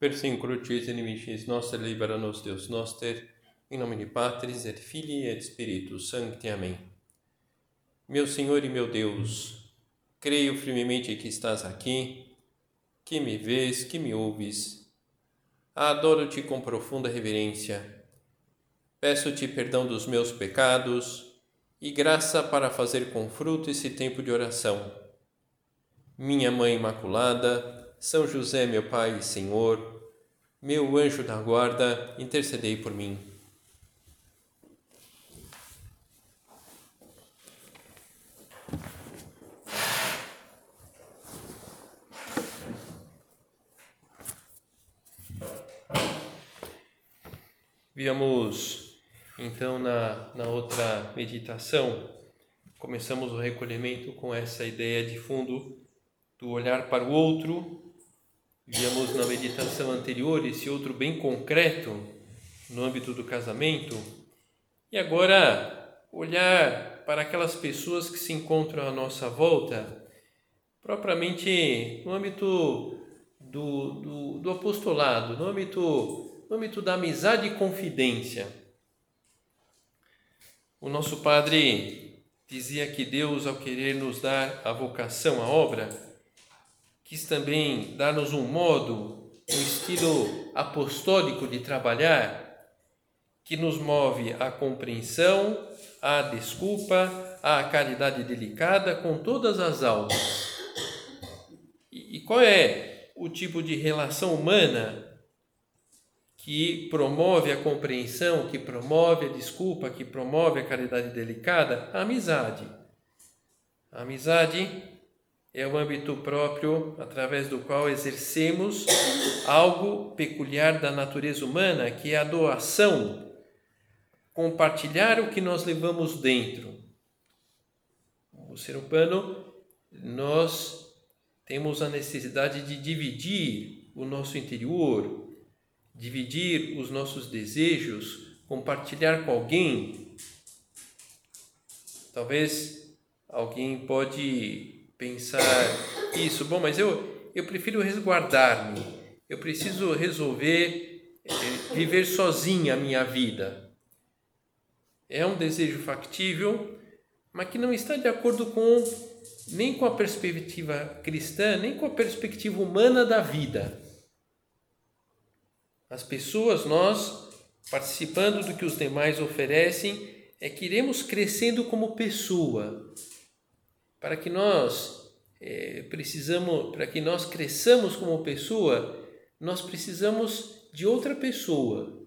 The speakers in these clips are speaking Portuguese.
persem crucis inimicis nostre libera nos Deus noster, em nome de Patris et Filii et Spiritus Sancti. Amém. Meu Senhor e meu Deus, creio firmemente que estás aqui, que me vês, que me ouves. Adoro-te com profunda reverência. Peço-te perdão dos meus pecados e graça para fazer com fruto esse tempo de oração. Minha Mãe Imaculada, são José, meu Pai e Senhor, meu anjo da guarda, intercedei por mim. Víamos então na, na outra meditação, começamos o recolhimento com essa ideia de fundo do olhar para o outro Víamos na meditação anterior esse outro bem concreto no âmbito do casamento. E agora, olhar para aquelas pessoas que se encontram à nossa volta, propriamente no âmbito do, do, do apostolado, no âmbito, no âmbito da amizade e confidência. O nosso padre dizia que Deus, ao querer nos dar a vocação, a obra, quis também dar-nos um modo, um estilo apostólico de trabalhar que nos move à compreensão, à desculpa, à caridade delicada com todas as almas. E, qual é o tipo de relação humana que promove a compreensão, que promove a desculpa, que promove a caridade delicada? A amizade. A amizade é o âmbito próprio através do qual exercemos algo peculiar da natureza humana, que é a doação, compartilhar o que nós levamos dentro. O ser humano, nós temos a necessidade de dividir o nosso interior, dividir os nossos desejos, compartilhar com alguém. Talvez alguém pode pensar isso, bom, mas eu, eu prefiro resguardar-me, eu preciso resolver é, viver sozinha a minha vida. É um desejo factível, mas que não está de acordo com nem com a perspectiva cristã, nem com a perspectiva humana da vida. As pessoas, nós, participando do que os demais oferecem, é que iremos crescendo como pessoa, para que nós é, precisamos, para que nós cresçamos como pessoa, nós precisamos de outra pessoa.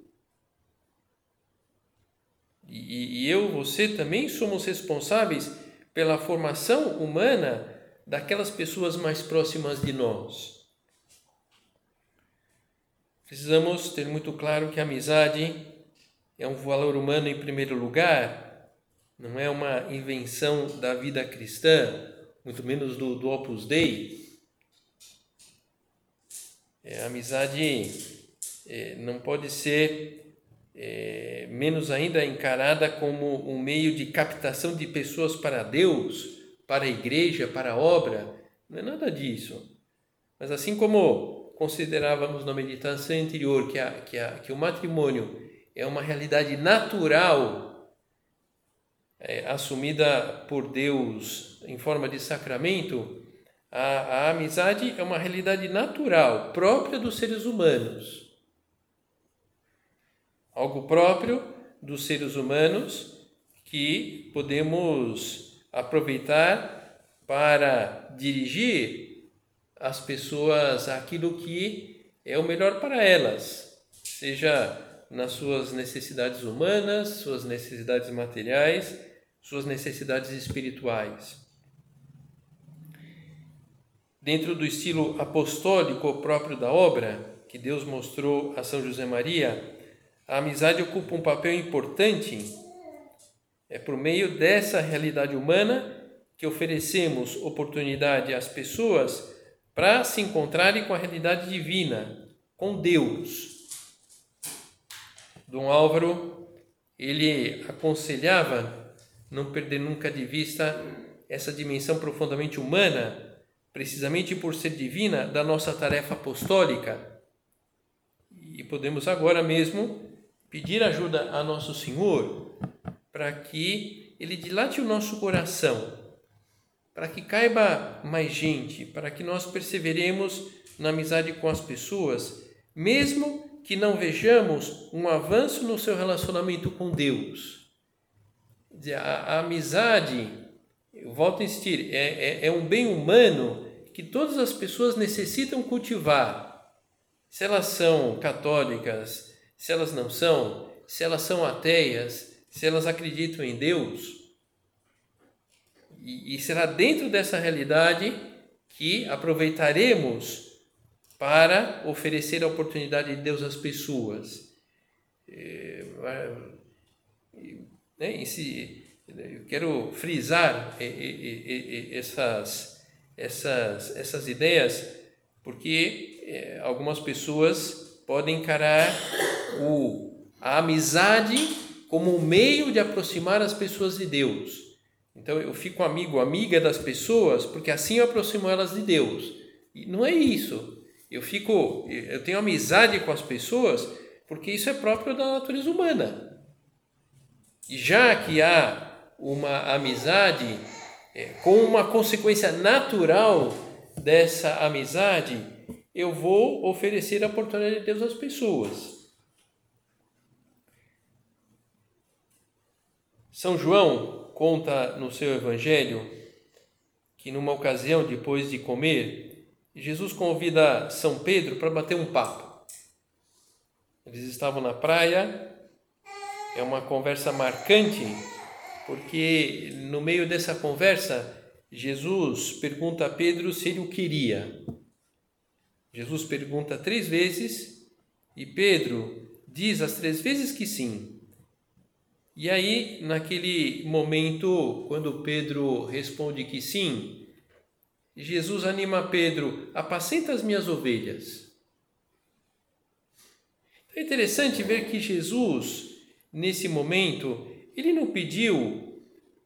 E, e eu, você também somos responsáveis pela formação humana daquelas pessoas mais próximas de nós. Precisamos ter muito claro que a amizade é um valor humano em primeiro lugar não é uma invenção da vida cristã, muito menos do, do Opus Dei. É, a amizade é, não pode ser, é, menos ainda, encarada como um meio de captação de pessoas para Deus, para a igreja, para a obra. Não é nada disso. Mas assim como considerávamos na meditação anterior que, a, que, a, que o matrimônio é uma realidade natural é, assumida por Deus em forma de sacramento, a, a amizade é uma realidade natural, própria dos seres humanos. Algo próprio dos seres humanos que podemos aproveitar para dirigir as pessoas aquilo que é o melhor para elas, seja nas suas necessidades humanas, suas necessidades materiais, suas necessidades espirituais. Dentro do estilo apostólico próprio da obra, que Deus mostrou a São José Maria, a amizade ocupa um papel importante. É por meio dessa realidade humana que oferecemos oportunidade às pessoas para se encontrarem com a realidade divina, com Deus. Dom Álvaro, ele aconselhava não perder nunca de vista essa dimensão profundamente humana, precisamente por ser divina, da nossa tarefa apostólica. e podemos agora mesmo pedir ajuda a nosso Senhor para que Ele dilate o nosso coração, para que caiba mais gente, para que nós perseveremos na amizade com as pessoas, mesmo que não vejamos um avanço no seu relacionamento com Deus. A, a amizade, volto a insistir, é, é, é um bem humano que todas as pessoas necessitam cultivar. Se elas são católicas, se elas não são, se elas são ateias, se elas acreditam em Deus. E, e será dentro dessa realidade que aproveitaremos para oferecer a oportunidade de Deus às pessoas. Né, esse, eu quero frisar essas, essas, essas ideias, porque é, algumas pessoas podem encarar o, a amizade como um meio de aproximar as pessoas de Deus. Então eu fico amigo, amiga das pessoas, porque assim eu aproximo elas de Deus. E não é isso. Eu fico, eu tenho amizade com as pessoas porque isso é próprio da natureza humana. Já que há uma amizade é, com uma consequência natural dessa amizade, eu vou oferecer a oportunidade de Deus às pessoas. São João conta no seu evangelho que numa ocasião depois de comer, Jesus convida São Pedro para bater um papo. Eles estavam na praia, é uma conversa marcante, porque no meio dessa conversa, Jesus pergunta a Pedro se ele o queria. Jesus pergunta três vezes e Pedro diz as três vezes que sim. E aí, naquele momento, quando Pedro responde que sim, Jesus anima Pedro: apacenta as minhas ovelhas. É interessante ver que Jesus, nesse momento, ele não pediu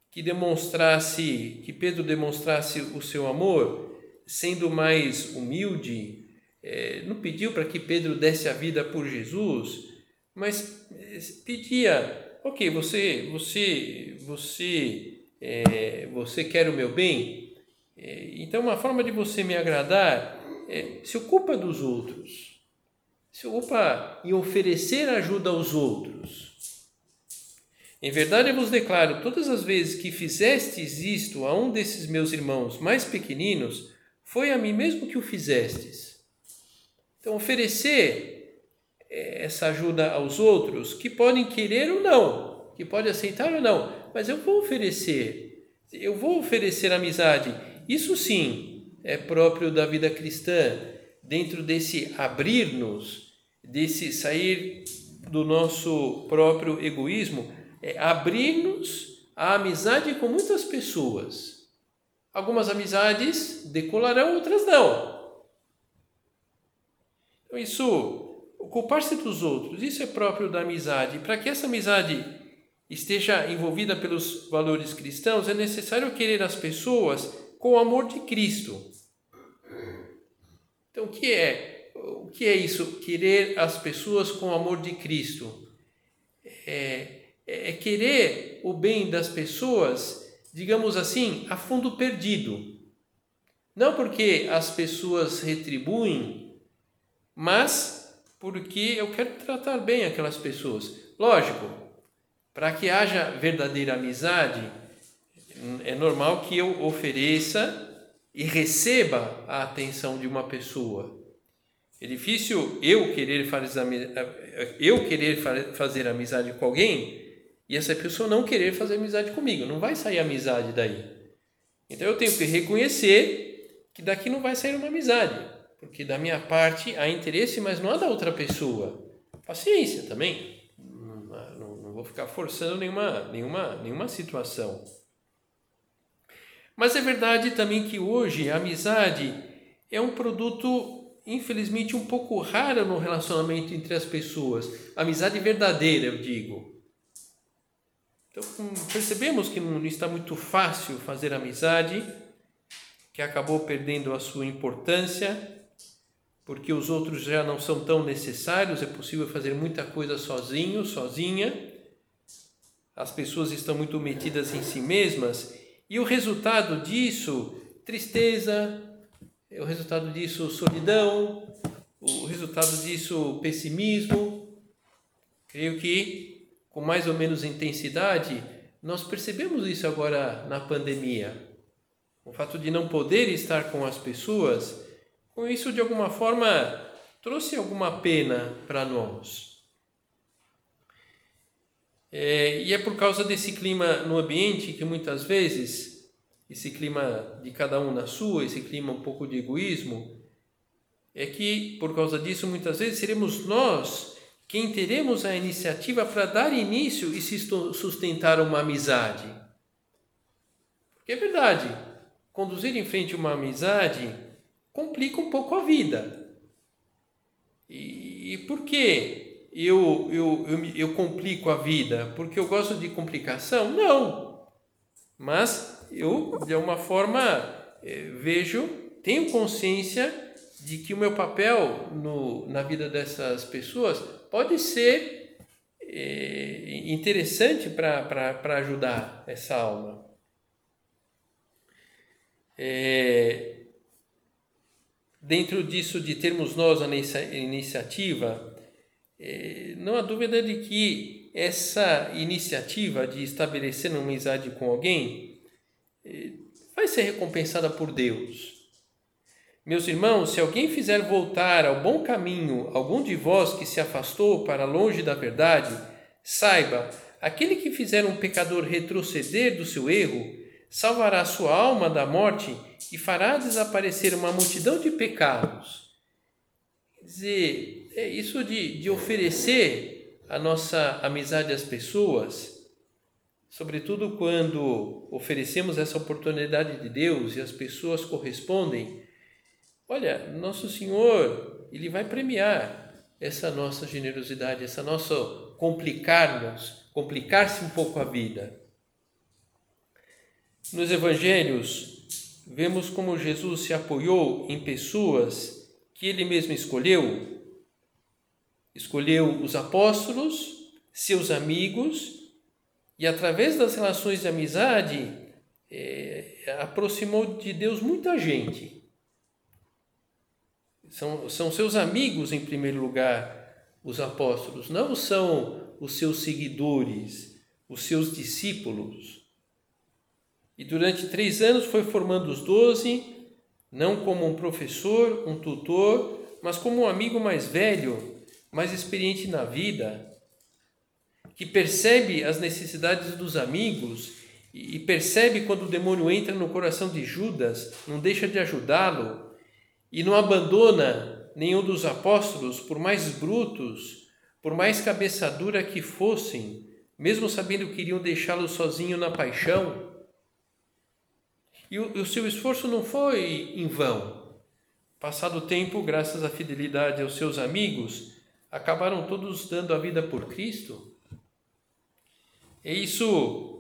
que demonstrasse, que Pedro demonstrasse o seu amor, sendo mais humilde, é, não pediu para que Pedro desse a vida por Jesus, mas é, pedia, ok, você, você, você, é, você quer o meu bem, é, então, uma forma de você me agradar é se ocupa dos outros, se ocupa em oferecer ajuda aos outros. Em verdade, eu vos declaro: todas as vezes que fizestes isto a um desses meus irmãos mais pequeninos, foi a mim mesmo que o fizestes. Então, oferecer é, essa ajuda aos outros, que podem querer ou não, que podem aceitar ou não, mas eu vou oferecer, eu vou oferecer amizade isso sim é próprio da vida cristã, dentro desse abrir-nos, desse sair do nosso próprio egoísmo, é abrir-nos à amizade com muitas pessoas. Algumas amizades decolarão, outras não. Então, isso, ocupar-se dos outros, isso é próprio da amizade. Para que essa amizade esteja envolvida pelos valores cristãos, é necessário querer as pessoas com o amor de Cristo. Então, o que é? O que é isso? Querer as pessoas com o amor de Cristo. É, é querer o bem das pessoas, digamos assim, a fundo perdido. Não porque as pessoas retribuem, mas porque eu quero tratar bem aquelas pessoas. Lógico, para que haja verdadeira amizade, é normal que eu ofereça e receba a atenção de uma pessoa. É difícil eu querer fazer, eu querer fazer amizade com alguém e essa pessoa não querer fazer amizade comigo. Não vai sair amizade daí. Então eu tenho que reconhecer que daqui não vai sair uma amizade, porque da minha parte há interesse, mas não há da outra pessoa. Paciência também. Não, não, vou ficar forçando nenhuma, nenhuma, nenhuma situação. Mas é verdade também que hoje a amizade é um produto, infelizmente, um pouco raro no relacionamento entre as pessoas. Amizade verdadeira, eu digo. Então, percebemos que não está muito fácil fazer amizade, que acabou perdendo a sua importância. porque os outros já não são tão necessários, é possível fazer muita coisa sozinho, sozinha. As pessoas estão muito metidas em si mesmas e o resultado disso, tristeza, o resultado disso, solidão, o resultado disso, pessimismo. Creio que com mais ou menos intensidade, nós percebemos isso agora na pandemia. O fato de não poder estar com as pessoas com isso, de alguma forma, trouxe alguma pena para nós. É, e é por causa desse clima no ambiente que muitas vezes, esse clima de cada um na sua, esse clima um pouco de egoísmo, é que por causa disso muitas vezes seremos nós quem teremos a iniciativa para dar início e se sustentar uma amizade. Porque é verdade, conduzir em frente uma amizade complica um pouco a vida. E, e por que eu, eu, eu, eu complico a vida? Porque eu gosto de complicação? Não. Mas eu, de alguma forma, eh, vejo, tenho consciência de que o meu papel no, na vida dessas pessoas pode ser é, interessante para ajudar essa alma. É, dentro disso de termos nós a iniciativa, é, não há dúvida de que essa iniciativa de estabelecer uma amizade com alguém é, vai ser recompensada por Deus. Meus irmãos, se alguém fizer voltar ao bom caminho algum de vós que se afastou para longe da verdade, saiba, aquele que fizer um pecador retroceder do seu erro, salvará sua alma da morte e fará desaparecer uma multidão de pecados. Quer dizer, é isso de, de oferecer a nossa amizade às pessoas, sobretudo quando oferecemos essa oportunidade de Deus e as pessoas correspondem. Olha, nosso Senhor, Ele vai premiar essa nossa generosidade, essa nossa complicar-nos, complicar-se um pouco a vida. Nos evangelhos, vemos como Jesus se apoiou em pessoas que ele mesmo escolheu. Escolheu os apóstolos, seus amigos, e através das relações de amizade, é, aproximou de Deus muita gente. São, são seus amigos, em primeiro lugar, os apóstolos, não são os seus seguidores, os seus discípulos. E durante três anos foi formando os doze, não como um professor, um tutor, mas como um amigo mais velho, mais experiente na vida, que percebe as necessidades dos amigos e percebe quando o demônio entra no coração de Judas, não deixa de ajudá-lo e não abandona nenhum dos apóstolos, por mais brutos, por mais cabeça dura que fossem, mesmo sabendo que iriam deixá-lo sozinho na paixão e o, o seu esforço não foi em vão. Passado o tempo, graças à fidelidade aos seus amigos, acabaram todos dando a vida por Cristo. É isso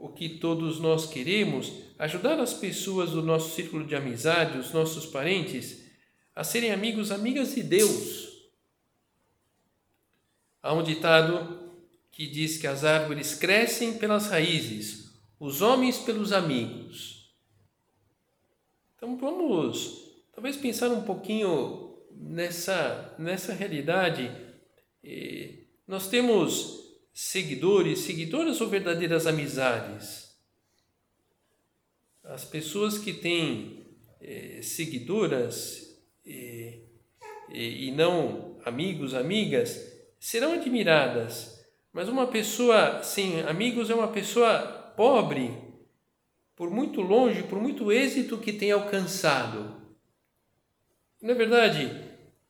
o que todos nós queremos, ajudar as pessoas do nosso círculo de amizade, os nossos parentes, a serem amigos, amigas de Deus. Há um ditado que diz que as árvores crescem pelas raízes, os homens pelos amigos. Então vamos talvez pensar um pouquinho nessa, nessa realidade. nós temos seguidores, seguidoras ou verdadeiras amizades? As pessoas que têm eh, seguidoras eh, e não amigos, amigas, serão admiradas. Mas uma pessoa sem amigos é uma pessoa pobre, por muito longe, por muito êxito que tem alcançado. Na é verdade,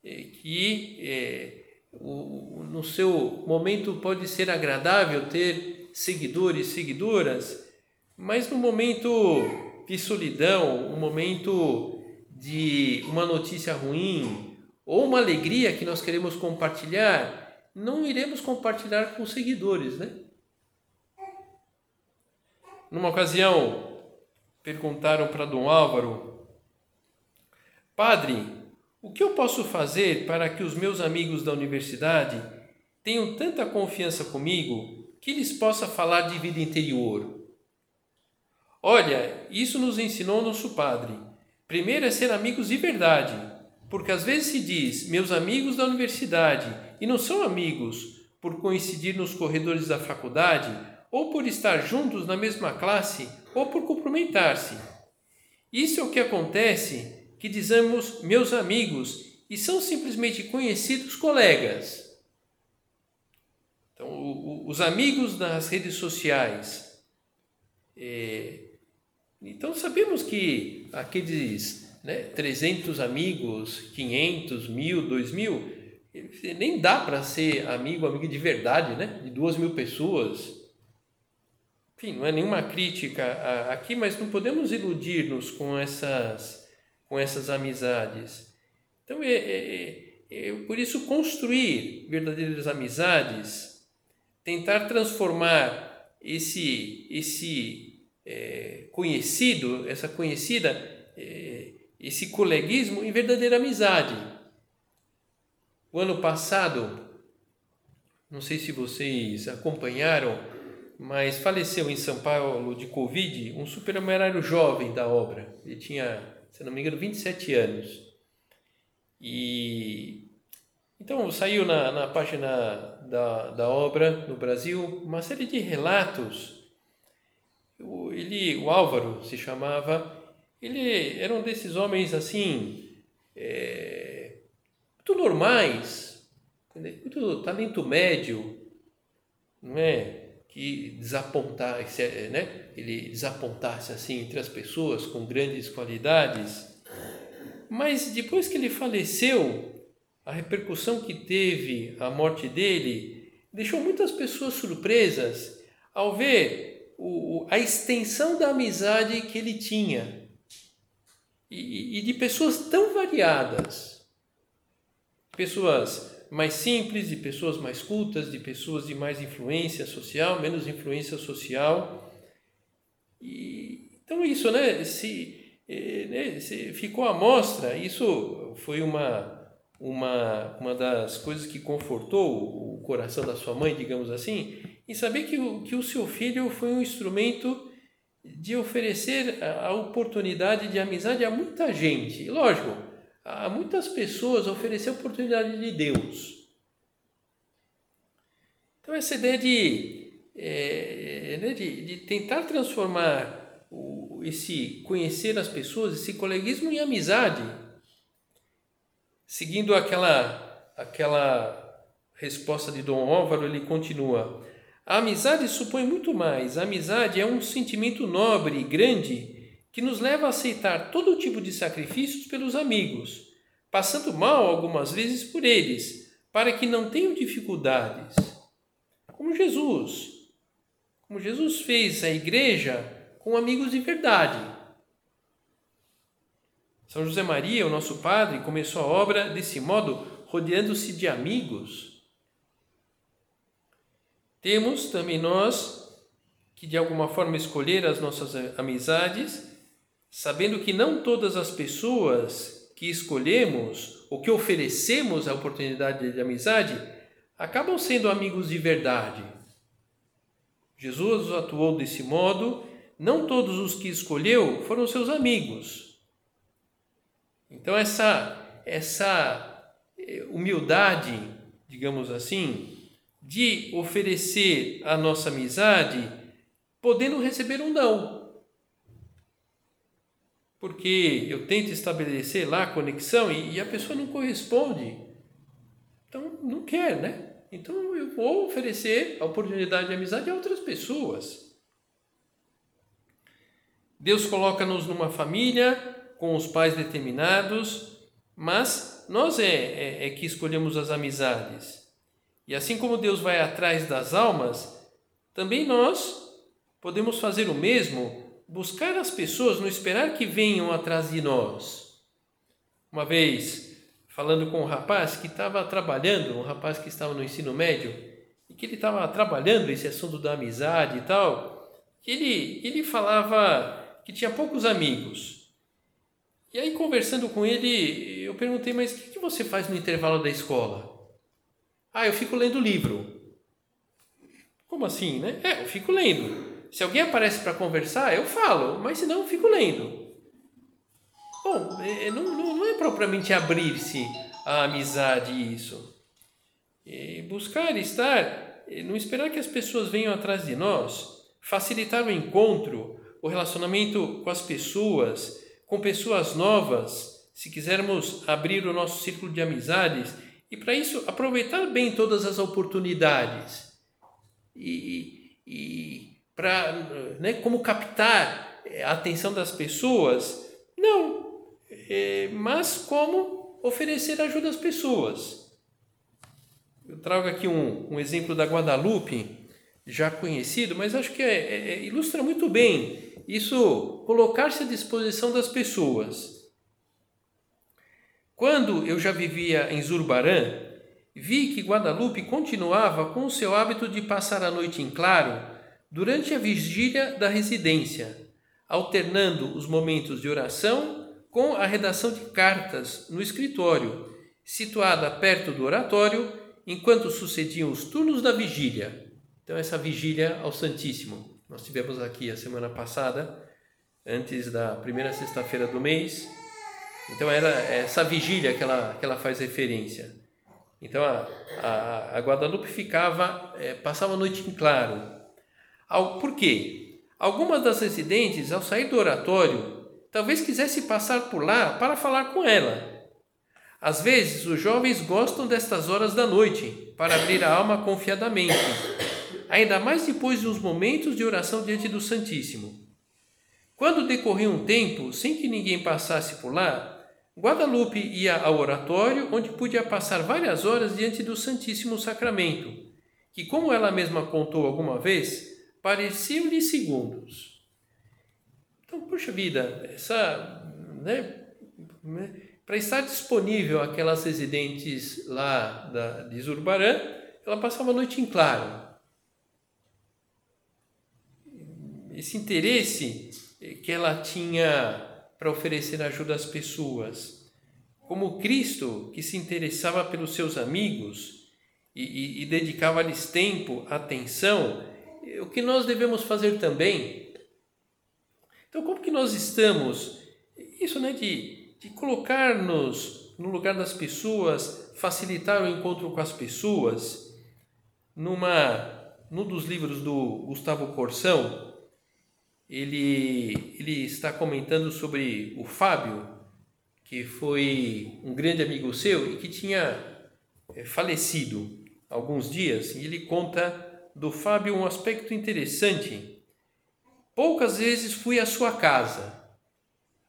é que é, o, no seu momento pode ser agradável ter seguidores, seguidoras, mas no momento de solidão, um momento de uma notícia ruim ou uma alegria que nós queremos compartilhar, não iremos compartilhar com os seguidores, né? Numa ocasião, perguntaram para Dom Álvaro: Padre, O que eu posso fazer para que os meus amigos da universidade tenham tanta confiança comigo que eles possam falar de vida interior? Olha, isso nos ensinou nosso padre. Primeiro é ser amigos de verdade, porque às vezes se diz meus amigos da universidade e não são amigos por coincidir nos corredores da faculdade ou por estar juntos na mesma classe ou por cumprimentar-se. Isso é o que acontece que dizemos meus amigos e são simplesmente conhecidos colegas. Então, o, o, os amigos nas redes sociais. É, então, sabemos que aqueles né, 300 amigos, 500, mil, 2 mil, nem dá para ser amigo, amigo de verdade, né? De duas mil pessoas. Enfim, não é nenhuma crítica aqui, mas não podemos iludir-nos com essas, com essas amizades. Então, é, é, é, é por isso construir verdadeiras amizades, tentar transformar esse, esse é, conhecido, essa conhecida, é, esse coleguismo em verdadeira amizade. O ano passado, não sei se vocês acompanharam, mas faleceu em São Paulo de Covid um supernumerário jovem da obra. Ele tinha, se não me engano, 27 anos. E então saiu na, na página da, da obra no Brasil uma série de relatos. Ele, o Álvaro se chamava, ele era um desses homens assim, é, muito normais, muito talento médio, não é? Que desapontasse, né? ele desapontasse assim entre as pessoas com grandes qualidades. Mas depois que ele faleceu, a repercussão que teve a morte dele deixou muitas pessoas surpresas ao ver o, a extensão da amizade que ele tinha e, e de pessoas tão variadas, pessoas mais simples, de pessoas mais cultas, de pessoas de mais influência social, menos influência social. E, então isso, né, se, eh, né, se ficou à mostra, isso foi uma, uma, uma das coisas que confortou o coração da sua mãe, digamos assim, em saber que o, que o seu filho foi um instrumento de oferecer a oportunidade de amizade a muita gente. Lógico, a muitas pessoas oferecer oportunidade de Deus. Então, essa ideia de, é, né, de, de, tentar transformar o, esse conhecer as pessoas, esse coleguismo em amizade, seguindo aquela, aquela resposta de Dom Álvaro, ele continua. A amizade supõe muito mais. A amizade é um sentimento nobre e grande que nos leva a aceitar todo tipo de sacrifícios pelos amigos, passando mal algumas vezes por eles, para que não tenham dificuldades. Como Jesus. Como Jesus fez a igreja com amigos de verdade. São José Maria, o nosso padre, começou a obra desse modo, rodeando-se de amigos. Temos também nós que de alguma forma escolher as nossas amizades sabendo que não todas as pessoas que escolhemos ou que oferecemos a oportunidade de amizade acabam sendo amigos de verdade. Jesus atuou desse modo, não todos os que escolheu foram seus amigos. Então essa essa eh, humildade, digamos assim, de oferecer a nossa amizade, podendo receber um não porque eu tento estabelecer lá a conexão e, e a pessoa não corresponde. Então, não quer, né? Então, eu vou oferecer a oportunidade de amizade a outras pessoas. Deus coloca-nos numa família com os pais determinados, mas nós é, é, é, que escolhemos as amizades. E assim como Deus vai atrás das almas, também nós podemos fazer o mesmo buscar as pessoas, não esperar que venham atrás de nós. Uma vez, falando com um rapaz que estava trabalhando, um rapaz que estava no ensino médio, e que ele estava trabalhando esse assunto da amizade e tal, que ele, ele falava que tinha poucos amigos. E aí, conversando com ele, eu perguntei: Mas o que você faz no intervalo da escola? Ah, eu fico lendo livro. Como assim, né? É, eu fico lendo. Se alguém aparece para conversar, eu falo, mas se não, fico lendo. Bom, é, não, não, não é propriamente abrir-se à amizade isso. É buscar estar, é, não esperar que as pessoas venham atrás de nós, facilitar o encontro, o relacionamento com as pessoas, com pessoas novas, se quisermos abrir o nosso círculo de amizades, e para isso aproveitar bem todas as oportunidades. E, e para né, como captar a atenção das pessoas? Não, é, mas como oferecer ajuda às pessoas. Eu trago aqui um, um exemplo da Guadalupe, já conhecido, mas acho que é, é, é ilustra muito bem isso, colocar-se à disposição das pessoas. Quando eu já vivia em Zurbarã, vi que Guadalupe continuava com o seu hábito de passar a noite em claro durante a vigília da residência, alternando os momentos de oração com a redação de cartas no escritório, situada perto do oratório, enquanto sucediam os turnos da vigília. Então, essa vigília ao Santíssimo. Nós tivemos aqui a semana passada, antes da primeira sexta-feira do mês. Então, era essa vigília que ela, que ela faz referência. Então, a, a, a Guadalupe ficava, é, passava a noite em claro. Por quê? Algumas das residentes, ao sair do oratório, talvez quisesse passar por lá para falar com ela. Às vezes, os jovens gostam destas horas da noite para abrir a alma confiadamente ainda mais depois de uns momentos de oração diante do Santíssimo. Quando decorria um tempo sem que ninguém passasse por lá, Guadalupe ia ao oratório, onde podia passar várias horas diante do Santíssimo Sacramento, que, como ela mesma contou alguma vez, pareciam-lhe segundos. Então, puxa vida, essa, né, né para estar disponível aquelas residentes lá da, de Zurbarã, ela passava a noite em claro. esse interesse que ela tinha para oferecer ajuda às pessoas. Como Cristo, que se interessava pelos seus amigos e, e, e dedicava-lhes tempo, atenção, o que nós devemos fazer também? Então, como que nós estamos? Isso, né, de, de colocar-nos no lugar das pessoas, facilitar o encontro com as pessoas. Numa, num dos livros do Gustavo Corsão, ele, ele está comentando sobre o Fábio, que foi um grande amigo seu e que tinha eh, falecido alguns dias. E ele conta do Fábio um aspecto interessante. Poucas vezes fui à sua casa,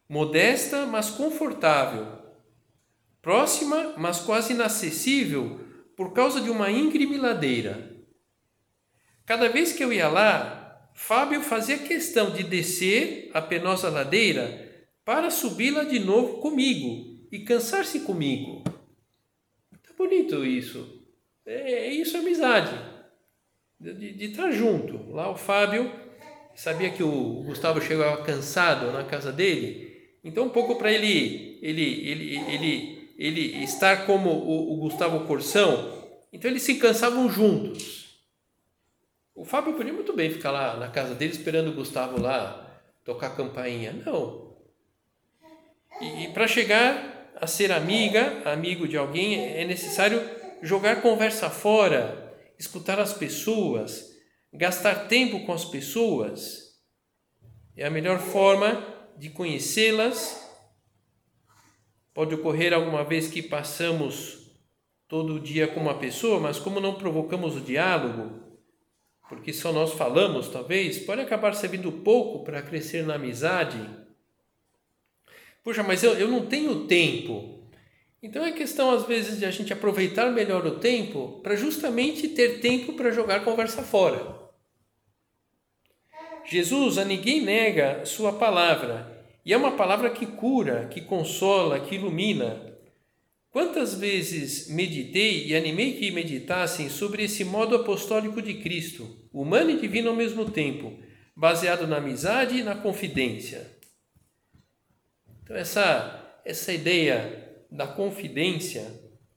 modesta, mas confortável, próxima, mas quase inacessível por causa de uma íngreme ladeira. Cada vez que eu ia lá, Fábio fazia questão de descer a penosa ladeira para subi-la de novo comigo e cansar-se comigo. Tá bonito isso. É, é isso é amizade. De, estar junto. Lá o Fábio sabia que o Gustavo chegava cansado na casa dele, então um pouco para ele, ele, ele, ele, ele estar como o, o Gustavo Corsão, então eles se cansavam juntos. O Fábio podia muito bem ficar lá na casa dele esperando o Gustavo lá tocar campainha. Não. E, e para chegar a ser amiga, amigo de alguém, é necessário jogar conversa fora, escutar as pessoas, gastar tempo com as pessoas. É a melhor forma de conhecê-las. Pode ocorrer alguma vez que passamos todo o dia com uma pessoa, mas como não provocamos o diálogo, porque só nós falamos, talvez, pode acabar servindo pouco para crescer na amizade. Puxa, mas eu, eu não tenho tempo. Então é questão, às vezes, de a gente aproveitar melhor o tempo para justamente ter tempo para jogar conversa fora. Jesus a ninguém nega sua palavra, e é uma palavra que cura, que consola, que ilumina. Quantas vezes meditei e animei que meditassem sobre esse modo apostólico de Cristo, humano e divino ao mesmo tempo, baseado na amizade e na confidência. Então, essa, essa ideia da confidência,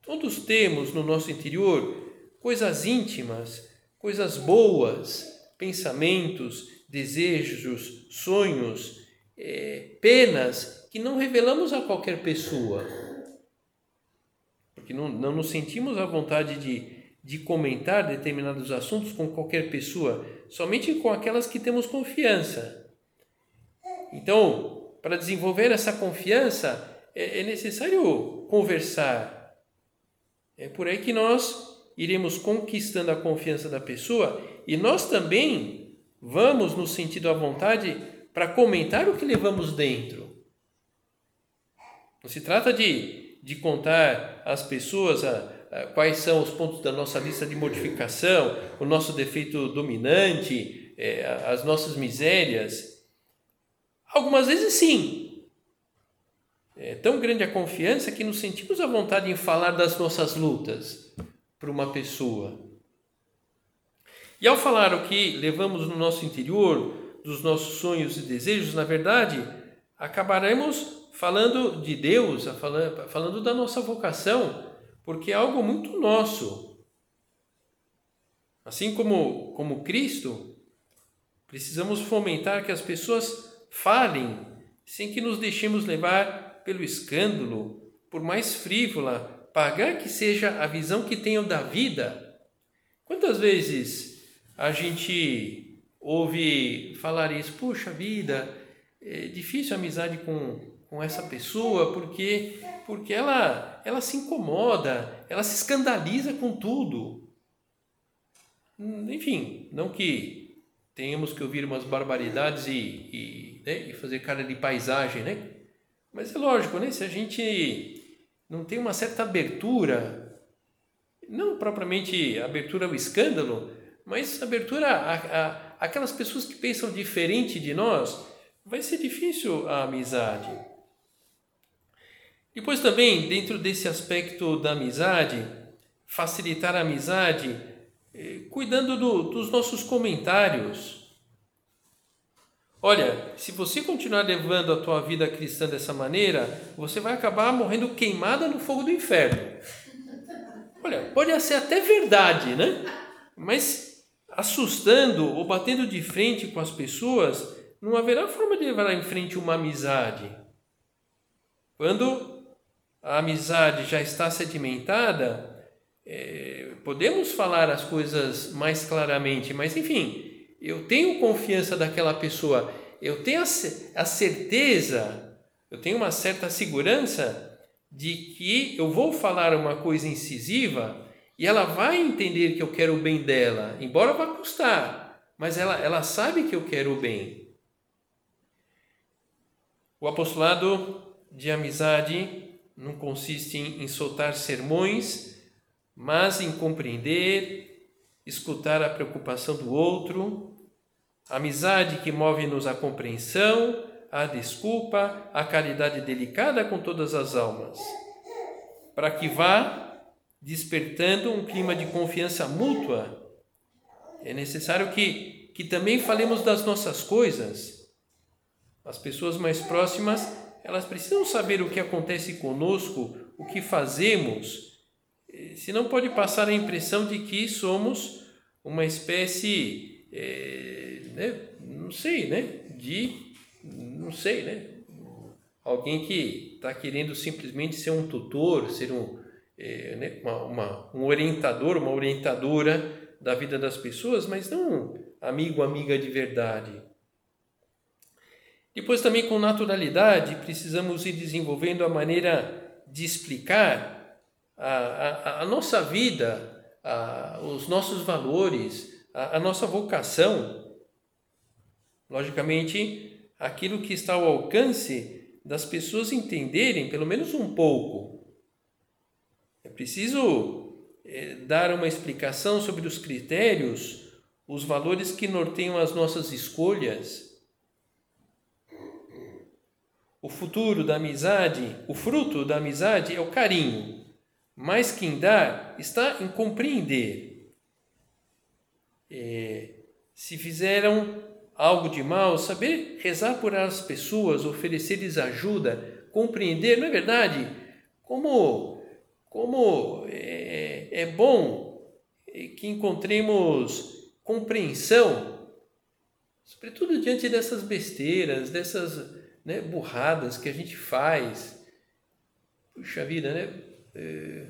todos temos no nosso interior coisas íntimas, coisas boas, pensamentos, desejos, sonhos, é, penas que não revelamos a qualquer pessoa. Porque não, não nos sentimos à vontade de, de comentar determinados assuntos com qualquer pessoa, somente com aquelas que temos confiança. Então, para desenvolver essa confiança, é, é necessário conversar. É por aí que nós iremos conquistando a confiança da pessoa e nós também vamos no sentido à vontade para comentar o que levamos dentro. Não se trata de, de contar às pessoas a, a, quais são os pontos da nossa lista de modificação, o nosso defeito dominante, é, as nossas misérias. Algumas vezes sim. É tão grande a confiança que nos sentimos à vontade em falar das nossas lutas para uma pessoa. E ao falar o que levamos no nosso interior, dos nossos sonhos e desejos, na verdade, acabaremos falando de Deus, falando da nossa vocação, porque é algo muito nosso. Assim como, como Cristo, precisamos fomentar que as pessoas falem sem que nos deixemos levar pelo escândalo, por mais frívola, pagar que seja a visão que tenham da vida. Quantas vezes a gente ouve falar isso, puxa vida, é difícil a amizade com, com essa pessoa porque porque ela ela se incomoda, ela se escandaliza com tudo. Enfim, não que tenhamos que ouvir umas barbaridades e, e, né, e fazer cara de paisagem, né? Mas é lógico, né? Se a gente não tem uma certa abertura, não propriamente abertura ao escândalo, mas abertura a, a, aquelas pessoas que pensam diferente de nós, vai ser difícil a amizade. Depois também, dentro desse aspecto da amizade, facilitar a amizade, eh, cuidando do, dos nossos comentários. Olha, se você continuar levando a tua vida cristã dessa maneira, você vai acabar morrendo queimada no fogo do inferno. Olha, pode ser até verdade, né? Mas assustando ou batendo de frente com as pessoas, não haverá forma de levar em frente uma amizade. Quando a amizade já está sedimentada, é, podemos falar as coisas mais claramente, mas enfim, eu tenho confiança daquela pessoa, eu tenho a, certeza, eu tenho uma certa segurança de que eu vou falar uma coisa incisiva e ela vai entender que eu quero o bem dela, embora vá custar, mas ela, ela sabe que eu quero o bem. O apostolado de amizade não consiste em, em soltar sermões, mas em compreender, escutar a preocupação do outro, amizade que move-nos à compreensão, à desculpa, à caridade delicada com todas as almas, para que vá despertando um clima de confiança mútua, é necessário que, que também falemos das nossas coisas. As pessoas mais próximas, elas precisam saber o que acontece conosco, o que fazemos, senão pode passar a impressão de que somos uma espécie, é, né, não sei, né, de, não sei, né, alguém que está querendo simplesmente ser um tutor, ser um, é, né, uma, uma, um orientador, uma orientadora da vida das pessoas, mas não amigo, amiga de verdade. Depois, também com naturalidade, precisamos ir desenvolvendo a maneira de explicar a, a, a nossa vida, a, os nossos valores, a, a nossa vocação. Logicamente, aquilo que está ao alcance das pessoas entenderem, pelo menos um pouco, é preciso é, dar uma explicação sobre os critérios, os valores que norteiam as nossas escolhas. O futuro da amizade, o fruto da amizade é o carinho, mas quem dá está em compreender. É, se fizeram algo de mal, saber rezar por as pessoas, oferecer-lhes ajuda, compreender, não é verdade? Como, como é, é bom que encontremos compreensão, sobretudo diante dessas besteiras, dessas né, burradas que a gente faz. Puxa vida, né? É,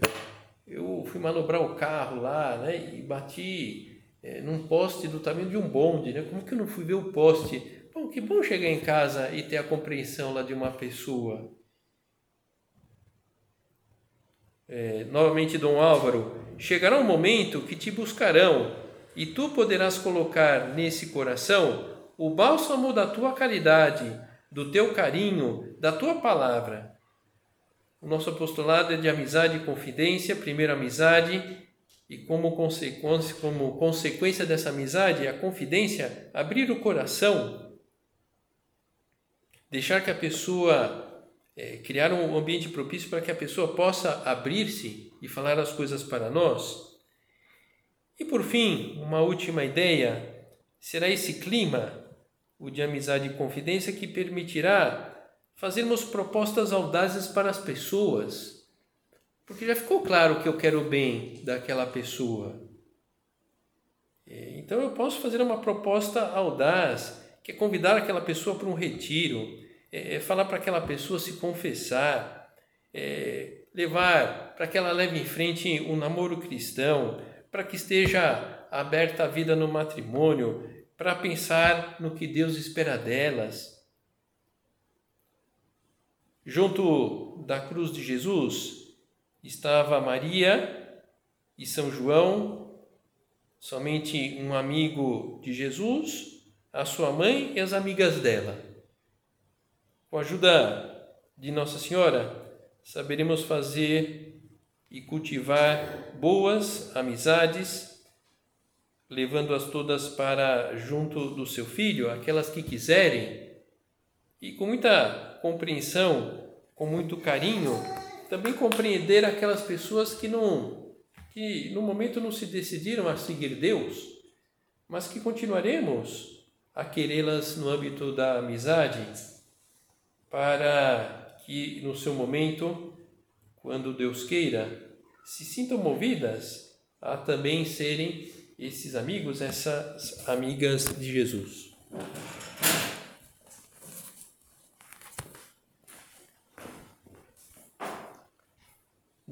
eu fui manobrar o carro lá, né? E bati é, num poste do tamanho de um bonde, né? Como que eu não fui ver o poste? Bom, que bom chegar em casa e ter a compreensão lá de uma pessoa. É, novamente, Dom Álvaro, chegará um momento que te buscarão e tu poderás colocar nesse coração o bálsamo da tua caridade, do teu carinho, da tua palavra. O nosso apostolado é de amizade e confidência, primeiro amizade, e como consequência, como consequência dessa amizade, a confidência, abrir o coração, deixar que a pessoa, é, criar um ambiente propício para que a pessoa possa abrir-se e falar as coisas para nós. E por fim, uma última ideia, será esse clima, o de amizade e confidência, que permitirá fazermos propostas audazes para as pessoas, porque já ficou claro que eu quero o bem daquela pessoa. É, então eu posso fazer uma proposta audaz, que é convidar aquela pessoa para um retiro, é, é falar para aquela pessoa se confessar, é, levar para que ela leve em frente um namoro cristão, para que esteja aberta a vida no matrimônio, para pensar no que Deus espera delas Junto da cruz de Jesus estava Maria e São João, somente um amigo de Jesus, a sua mãe e as amigas dela. Com a ajuda de Nossa Senhora, saberemos fazer e cultivar boas amizades, levando-as todas para junto do seu filho, aquelas que quiserem, e com muita compreensão, com muito carinho, também compreender aquelas pessoas que não que no momento não se decidiram a seguir Deus, mas que continuaremos a querê-las no âmbito da amizade, para que no seu momento, quando Deus queira, se sintam movidas a também serem esses amigos, essas amigas de Jesus.